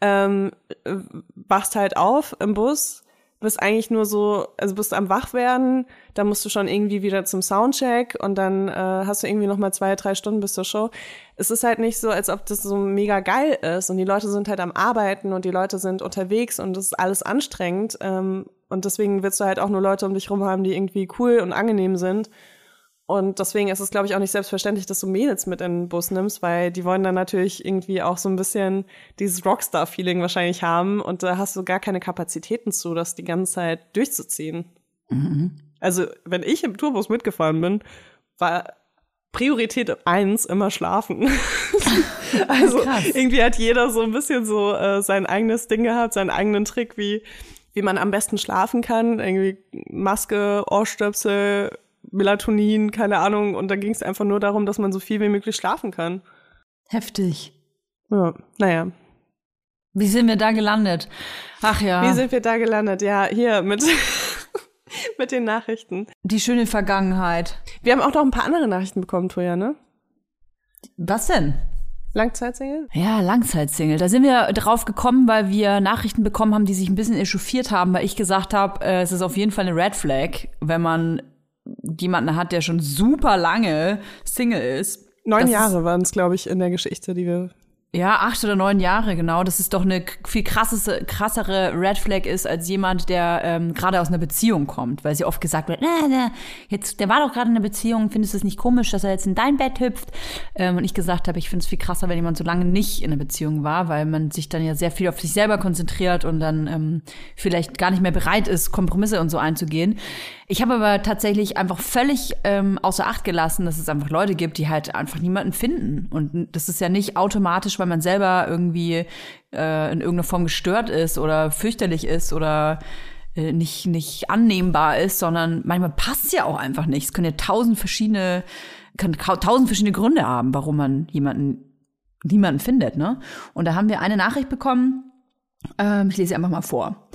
ähm, äh, wachst halt auf im Bus, bist eigentlich nur so, also bist am Wachwerden, dann musst du schon irgendwie wieder zum Soundcheck und dann äh, hast du irgendwie noch mal zwei, drei Stunden bis zur Show. Es ist halt nicht so, als ob das so mega geil ist und die Leute sind halt am Arbeiten und die Leute sind unterwegs und das ist alles anstrengend ähm, und deswegen willst du halt auch nur Leute um dich rum haben, die irgendwie cool und angenehm sind. Und deswegen ist es, glaube ich, auch nicht selbstverständlich, dass du Mädels mit in den Bus nimmst, weil die wollen dann natürlich irgendwie auch so ein bisschen dieses Rockstar-Feeling wahrscheinlich haben und da hast du gar keine Kapazitäten zu, das die ganze Zeit durchzuziehen. Also, wenn ich im Tourbus mitgefahren bin, war Priorität eins immer schlafen. also Krass. irgendwie hat jeder so ein bisschen so äh, sein eigenes Ding gehabt, seinen eigenen Trick, wie, wie man am besten schlafen kann. Irgendwie Maske, Ohrstöpsel, Melatonin, keine Ahnung. Und da ging es einfach nur darum, dass man so viel wie möglich schlafen kann. Heftig. Ja, naja. Wie sind wir da gelandet? Ach ja. Wie sind wir da gelandet? Ja, hier mit, mit den Nachrichten. die schöne Vergangenheit. Wir haben auch noch ein paar andere Nachrichten bekommen, Toja, ne? Was denn? Langzeitsingle? Ja, Langzeitsingle. Da sind wir drauf gekommen, weil wir Nachrichten bekommen haben, die sich ein bisschen echauffiert haben, weil ich gesagt habe, äh, es ist auf jeden Fall eine Red Flag, wenn man jemanden hat, der schon super lange Single ist. Neun Jahre waren es, glaube ich, in der Geschichte, die wir. Ja, acht oder neun Jahre, genau. Das ist doch eine viel krassese, krassere Red Flag ist als jemand, der ähm, gerade aus einer Beziehung kommt, weil sie oft gesagt wird, na, na, jetzt, der war doch gerade in einer Beziehung, findest du es nicht komisch, dass er jetzt in dein Bett hüpft? Ähm, und ich gesagt habe, ich finde es viel krasser, wenn jemand so lange nicht in einer Beziehung war, weil man sich dann ja sehr viel auf sich selber konzentriert und dann ähm, vielleicht gar nicht mehr bereit ist, Kompromisse und so einzugehen. Ich habe aber tatsächlich einfach völlig ähm, außer Acht gelassen, dass es einfach Leute gibt, die halt einfach niemanden finden. Und das ist ja nicht automatisch, weil man selber irgendwie äh, in irgendeiner Form gestört ist oder fürchterlich ist oder äh, nicht, nicht annehmbar ist, sondern manchmal passt es ja auch einfach nicht. Es können ja tausend verschiedene, kau- tausend verschiedene Gründe haben, warum man jemanden, niemanden findet, ne? Und da haben wir eine Nachricht bekommen, ähm, ich lese sie einfach mal vor.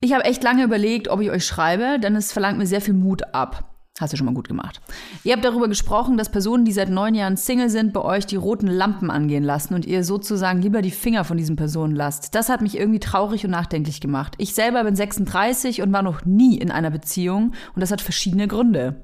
Ich habe echt lange überlegt, ob ich euch schreibe, denn es verlangt mir sehr viel Mut ab. Hast du schon mal gut gemacht. Ihr habt darüber gesprochen, dass Personen, die seit neun Jahren Single sind, bei euch die roten Lampen angehen lassen und ihr sozusagen lieber die Finger von diesen Personen lasst. Das hat mich irgendwie traurig und nachdenklich gemacht. Ich selber bin 36 und war noch nie in einer Beziehung und das hat verschiedene Gründe.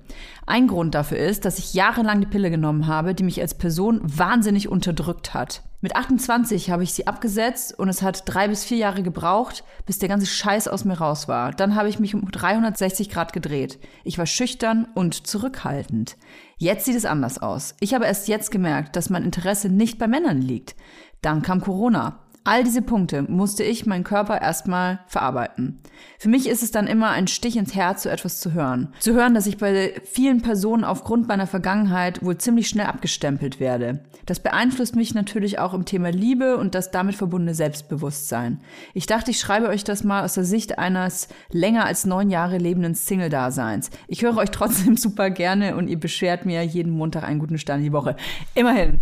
Ein Grund dafür ist, dass ich jahrelang die Pille genommen habe, die mich als Person wahnsinnig unterdrückt hat. Mit 28 habe ich sie abgesetzt und es hat drei bis vier Jahre gebraucht, bis der ganze Scheiß aus mir raus war. Dann habe ich mich um 360 Grad gedreht. Ich war schüchtern und zurückhaltend. Jetzt sieht es anders aus. Ich habe erst jetzt gemerkt, dass mein Interesse nicht bei Männern liegt. Dann kam Corona. All diese Punkte musste ich meinen Körper erstmal verarbeiten. Für mich ist es dann immer ein Stich ins Herz, so etwas zu hören. Zu hören, dass ich bei vielen Personen aufgrund meiner Vergangenheit wohl ziemlich schnell abgestempelt werde. Das beeinflusst mich natürlich auch im Thema Liebe und das damit verbundene Selbstbewusstsein. Ich dachte, ich schreibe euch das mal aus der Sicht eines länger als neun Jahre lebenden Single-Daseins. Ich höre euch trotzdem super gerne und ihr beschert mir jeden Montag einen guten Stern die Woche. Immerhin.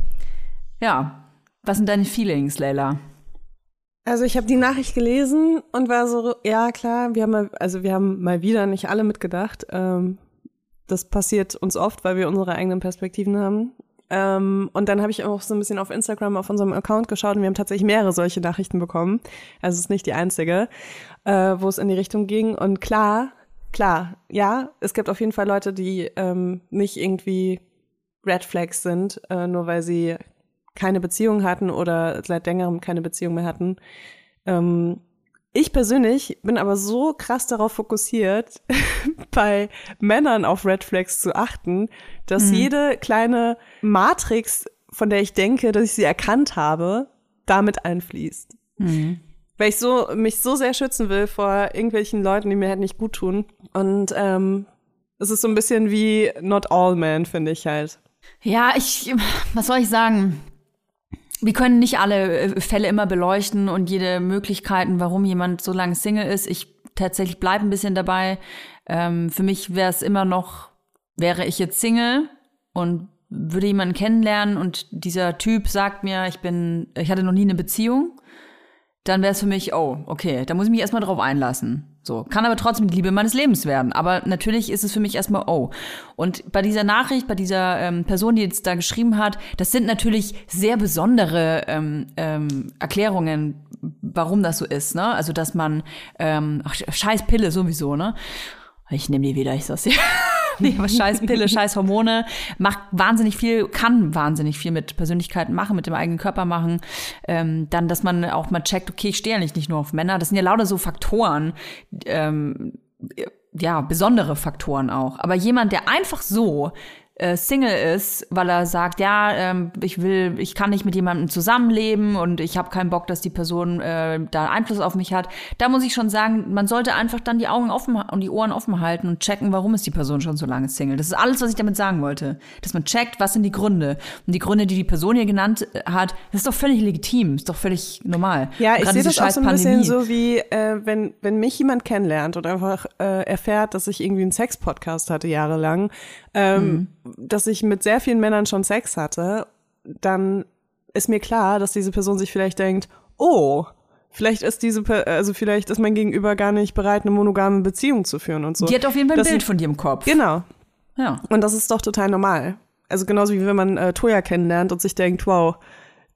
Ja. Was sind deine Feelings, Leila? Also ich habe die Nachricht gelesen und war so, ja klar, wir haben mal, also wir haben mal wieder nicht alle mitgedacht. Ähm, das passiert uns oft, weil wir unsere eigenen Perspektiven haben. Ähm, und dann habe ich auch so ein bisschen auf Instagram auf unserem Account geschaut und wir haben tatsächlich mehrere solche Nachrichten bekommen. Also es ist nicht die einzige, äh, wo es in die Richtung ging. Und klar, klar, ja, es gibt auf jeden Fall Leute, die ähm, nicht irgendwie Red Flags sind, äh, nur weil sie keine Beziehung hatten oder seit längerem keine Beziehung mehr hatten. Ähm, ich persönlich bin aber so krass darauf fokussiert, bei Männern auf Red Flags zu achten, dass jede kleine Matrix, von der ich denke, dass ich sie erkannt habe, damit einfließt. Weil ich so, mich so sehr schützen will vor irgendwelchen Leuten, die mir halt nicht gut tun. Und ähm, es ist so ein bisschen wie Not All Men, finde ich halt. Ja, ich, was soll ich sagen? Wir können nicht alle äh, Fälle immer beleuchten und jede Möglichkeiten, warum jemand so lange Single ist. Ich tatsächlich bleibe ein bisschen dabei. Ähm, für mich wäre es immer noch, wäre ich jetzt Single und würde jemanden kennenlernen und dieser Typ sagt mir, ich bin, ich hatte noch nie eine Beziehung, dann wäre es für mich, oh, okay, da muss ich mich erstmal drauf einlassen. So, kann aber trotzdem die Liebe meines Lebens werden. Aber natürlich ist es für mich erstmal, oh. Und bei dieser Nachricht, bei dieser ähm, Person, die jetzt da geschrieben hat, das sind natürlich sehr besondere ähm, ähm, Erklärungen, warum das so ist, ne? Also, dass man, ähm, ach, scheiß Pille sowieso, ne? Ich nehme die wieder, ich sag's dir. nee, aber scheiß Pille, scheiß Hormone, macht wahnsinnig viel, kann wahnsinnig viel mit Persönlichkeiten machen, mit dem eigenen Körper machen. Ähm, dann, dass man auch mal checkt, okay, ich stehe ja nicht, nicht nur auf Männer. Das sind ja lauter so Faktoren, ähm, ja, besondere Faktoren auch. Aber jemand, der einfach so äh, Single ist, weil er sagt, ja, ähm, ich will, ich kann nicht mit jemandem zusammenleben und ich habe keinen Bock, dass die Person äh, da Einfluss auf mich hat. Da muss ich schon sagen, man sollte einfach dann die Augen offen und die Ohren offen halten und checken, warum ist die Person schon so lange Single. Das ist alles, was ich damit sagen wollte. Dass man checkt, was sind die Gründe. Und die Gründe, die die Person hier genannt äh, hat, das ist doch völlig legitim, ist doch völlig normal. Ja, ich sehe das auch so ein bisschen so wie, äh, wenn, wenn mich jemand kennenlernt und einfach äh, erfährt, dass ich irgendwie einen Sex-Podcast hatte jahrelang, ähm, dass ich mit sehr vielen Männern schon Sex hatte, dann ist mir klar, dass diese Person sich vielleicht denkt, oh, vielleicht ist diese, Per- also vielleicht ist mein Gegenüber gar nicht bereit, eine monogame Beziehung zu führen und so. Die hat auf jeden Fall ein Das Bild von dir im Kopf. Genau. Ja. Und das ist doch total normal. Also genauso wie wenn man äh, Toya kennenlernt und sich denkt, wow,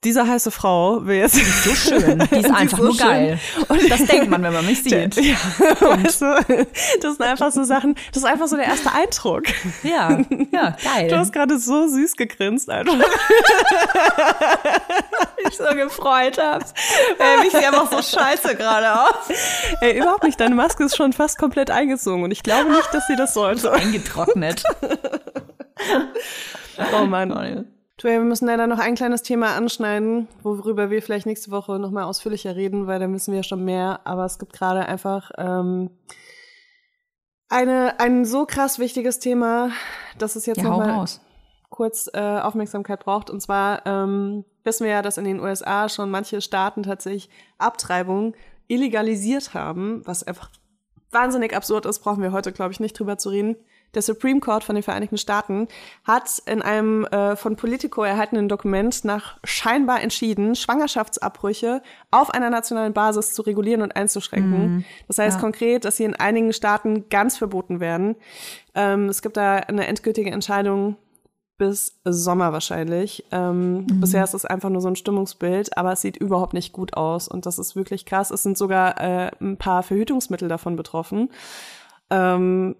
diese heiße Frau will jetzt So schön. Die ist einfach so nur schön. geil. das denkt man, wenn man mich sieht. Ja, weißt du, das sind einfach so Sachen, das ist einfach so der erste Eindruck. Ja, ja, geil. Du hast gerade so süß gegrinst einfach. mich so gefreut habe. Äh, ich sehe einfach so scheiße gerade aus. Ey, überhaupt nicht, deine Maske ist schon fast komplett eingezogen und ich glaube nicht, dass sie das sollte. Eingetrocknet. Oh Mann. Toya, wir müssen leider noch ein kleines Thema anschneiden, worüber wir vielleicht nächste Woche nochmal ausführlicher reden, weil da müssen wir ja schon mehr. Aber es gibt gerade einfach ähm, eine, ein so krass wichtiges Thema, dass es jetzt Ja, nochmal kurz äh, Aufmerksamkeit braucht. Und zwar ähm, wissen wir ja, dass in den USA schon manche Staaten tatsächlich Abtreibung illegalisiert haben, was einfach wahnsinnig absurd ist, brauchen wir heute, glaube ich, nicht drüber zu reden. Der Supreme Court von den Vereinigten Staaten hat in einem äh, von Politico erhaltenen Dokument nach scheinbar entschieden, Schwangerschaftsabbrüche auf einer nationalen Basis zu regulieren und einzuschränken. Das heißt konkret, dass sie in einigen Staaten ganz verboten werden. Ähm, es gibt da eine endgültige Entscheidung bis Sommer wahrscheinlich. Ähm, Bisher ist es einfach nur so ein Stimmungsbild, aber es sieht überhaupt nicht gut aus und das ist wirklich krass. Es sind sogar äh, ein paar Verhütungsmittel davon betroffen. Ähm,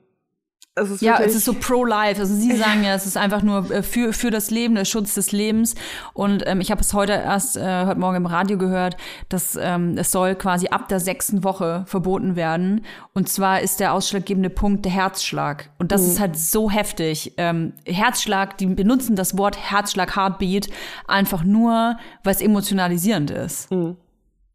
es Ja, es ist so pro-life. Also Sie sagen ja, es ist einfach nur äh, für, für das Leben, der Schutz des Lebens. Und ähm, ich habe es heute erst, äh, heute Morgen im Radio gehört, dass ähm, es soll quasi ab der sechsten Woche verboten werden. Und zwar ist der ausschlaggebende Punkt der Herzschlag. Und das ist halt so heftig. Ähm, Herzschlag, die benutzen das Wort Herzschlag, Heartbeat einfach nur, weil es emotionalisierend ist.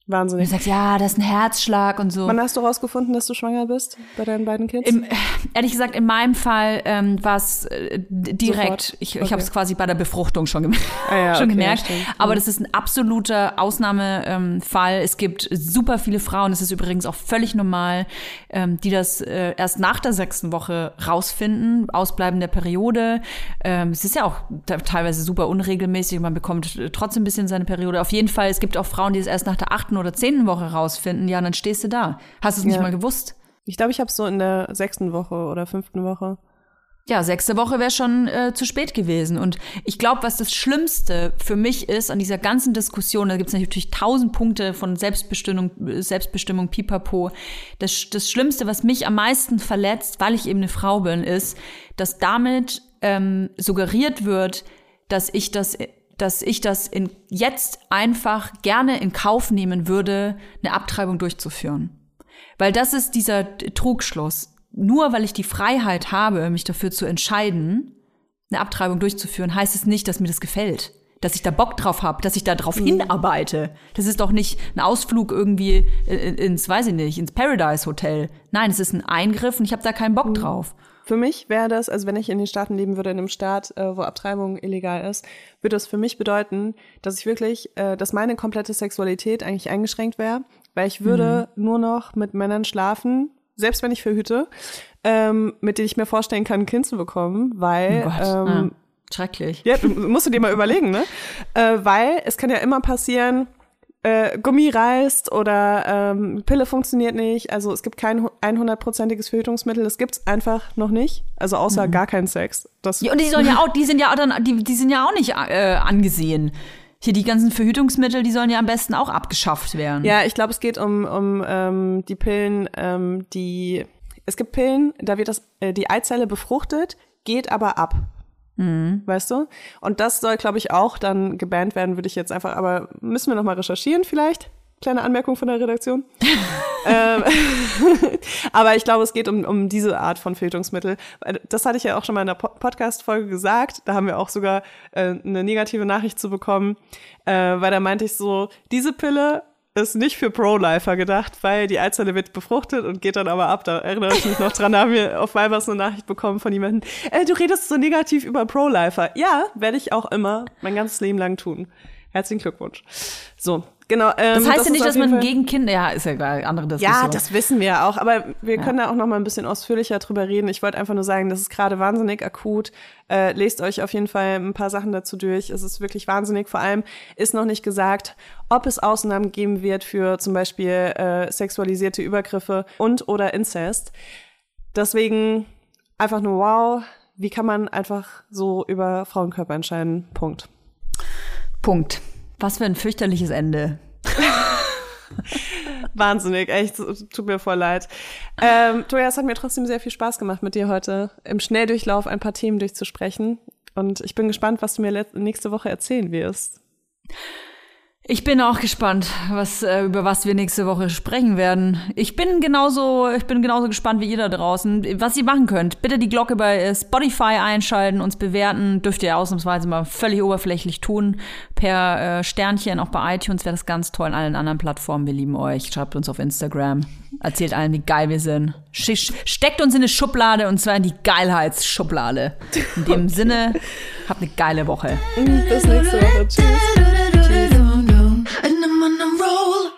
Und wahnsinnig. sagt, ja, das ist ein Herzschlag und so. Wann hast du rausgefunden, dass du schwanger bist bei deinen beiden Kids? Im, ehrlich gesagt, in meinem Fall ähm, war es äh, direkt. Sofort? Ich, ich Okay. habe es quasi bei der Befruchtung schon, gem Ah ja, schon okay, gemerkt. stimmt. Aber das ist ein absoluter Ausnahmefall. Ähm, Fall. es gibt super viele Frauen, das ist übrigens auch völlig normal, ähm, die das äh, erst nach der sechsten Woche rausfinden, Ausbleiben der Periode. Ähm, es ist ja auch te- teilweise super unregelmäßig man bekommt äh, trotzdem ein bisschen seine Periode. Auf jeden Fall, es gibt auch Frauen, die es erst nach der achten oder zehnten Woche rausfinden. Ja, dann stehst du da. Hast du es nicht Ja. mal gewusst? ich glaube, ich habe es so in der sechsten Woche oder fünften Woche. Ja, sechste Woche wäre schon äh, zu spät gewesen. Und ich glaube, was das Schlimmste für mich ist an dieser ganzen Diskussion, da gibt es natürlich tausend Punkte von Selbstbestimmung, Selbstbestimmung, pipapo. Das, das Schlimmste, was mich am meisten verletzt, weil ich eben eine Frau bin, ist, dass damit ähm, suggeriert wird, dass ich das dass ich das in, jetzt einfach gerne in Kauf nehmen würde, eine Abtreibung durchzuführen. Weil das ist dieser Trugschluss. Nur weil ich die Freiheit habe, mich dafür zu entscheiden, eine Abtreibung durchzuführen, heißt es nicht, dass mir das gefällt. Dass ich da Bock drauf habe, dass ich da drauf hinarbeite. Das ist doch nicht ein Ausflug irgendwie in- ins, weiß ich nicht, ins Paradise Hotel. Nein, es ist ein Eingriff und ich habe da keinen Bock drauf. Für mich wäre das, also wenn ich in den Staaten leben würde, in einem Staat, äh, wo Abtreibung illegal ist, würde das für mich bedeuten, dass ich wirklich, äh, dass meine komplette Sexualität eigentlich eingeschränkt wäre, weil ich würde nur noch mit Männern schlafen, selbst wenn ich verhüte, ähm, mit denen ich mir vorstellen kann, ein Kind zu bekommen, weil Oh Gott, ähm, ja. schrecklich. ja, du musst du dir mal überlegen, ne? Äh, weil es kann ja immer passieren, äh, Gummi reißt oder ähm, Pille funktioniert nicht. Also es gibt kein hu- 100%iges Verhütungsmittel. Das gibt's einfach noch nicht. Also außer gar keinen Sex. Das, Mhm. Ja, und die sollen ja auch, die sind ja auch dann, die, die sind ja auch nicht äh, angesehen. Hier die ganzen Verhütungsmittel, die sollen ja am besten auch abgeschafft werden. ja, ich glaube, es geht um, um ähm, die Pillen, ähm, die es gibt Pillen, da wird das, äh, die Eizelle befruchtet, geht aber ab. Weißt du? Und das soll, glaube ich, auch dann gebannt werden, würde ich jetzt einfach, aber müssen wir noch mal recherchieren vielleicht? Kleine Anmerkung von der Redaktion. ähm, aber ich glaube, es geht um, um diese Art von Filterungsmittel. Das hatte ich ja auch schon mal in der Podcast-Folge gesagt. Da haben wir auch sogar äh, eine negative Nachricht zu bekommen, äh, weil da meinte ich so, diese Pille ist nicht für Pro-Lifer gedacht, weil die Eizelle wird befruchtet und geht dann aber ab. Da erinnere ich mich noch dran, da haben wir auf Weibers eine Nachricht bekommen von jemandem, äh, du redest so negativ über Pro-Lifer. Ja, werde ich auch immer mein ganzes Leben lang tun. Herzlichen Glückwunsch. So, genau. Ähm, Das heißt das ja nicht, dass man Fall- gegen Kinder, ja, ist ja egal, andere Diskussion. ja, das wissen wir ja auch, aber wir können da auch noch mal ein bisschen ausführlicher drüber reden. Ich wollte einfach nur sagen, das ist gerade wahnsinnig akut. Äh, lest euch auf jeden Fall ein paar Sachen dazu durch. Es ist wirklich wahnsinnig. Vor allem ist noch nicht gesagt, ob es Ausnahmen geben wird für zum Beispiel äh, sexualisierte Übergriffe und oder Inzest. Deswegen einfach nur wow, wie kann man einfach so über Frauenkörper entscheiden? Punkt. Punkt. Was für ein fürchterliches Ende. Wahnsinnig, echt, tut mir voll leid. Ähm, es hat mir trotzdem sehr viel Spaß gemacht, mit dir heute im Schnelldurchlauf ein paar Themen durchzusprechen. Und ich bin gespannt, was du mir nächste Woche erzählen wirst. Ich bin auch gespannt, was, äh, über was wir nächste Woche sprechen werden. Ich bin genauso, ich bin genauso gespannt wie ihr da draußen. Was ihr machen könnt, bitte die Glocke bei äh, Spotify einschalten, uns bewerten. Dürft ihr ausnahmsweise mal völlig oberflächlich tun. Per äh, Sternchen, auch bei iTunes wäre das ganz toll. In allen anderen Plattformen. Wir lieben euch. Schreibt uns auf Instagram. Erzählt allen, wie geil wir sind. Schisch, steckt uns in eine Schublade und zwar in die Geilheitsschublade. In dem Sinne, habt eine geile Woche. Bis nächste Woche. Tschüss. I'm on a roll.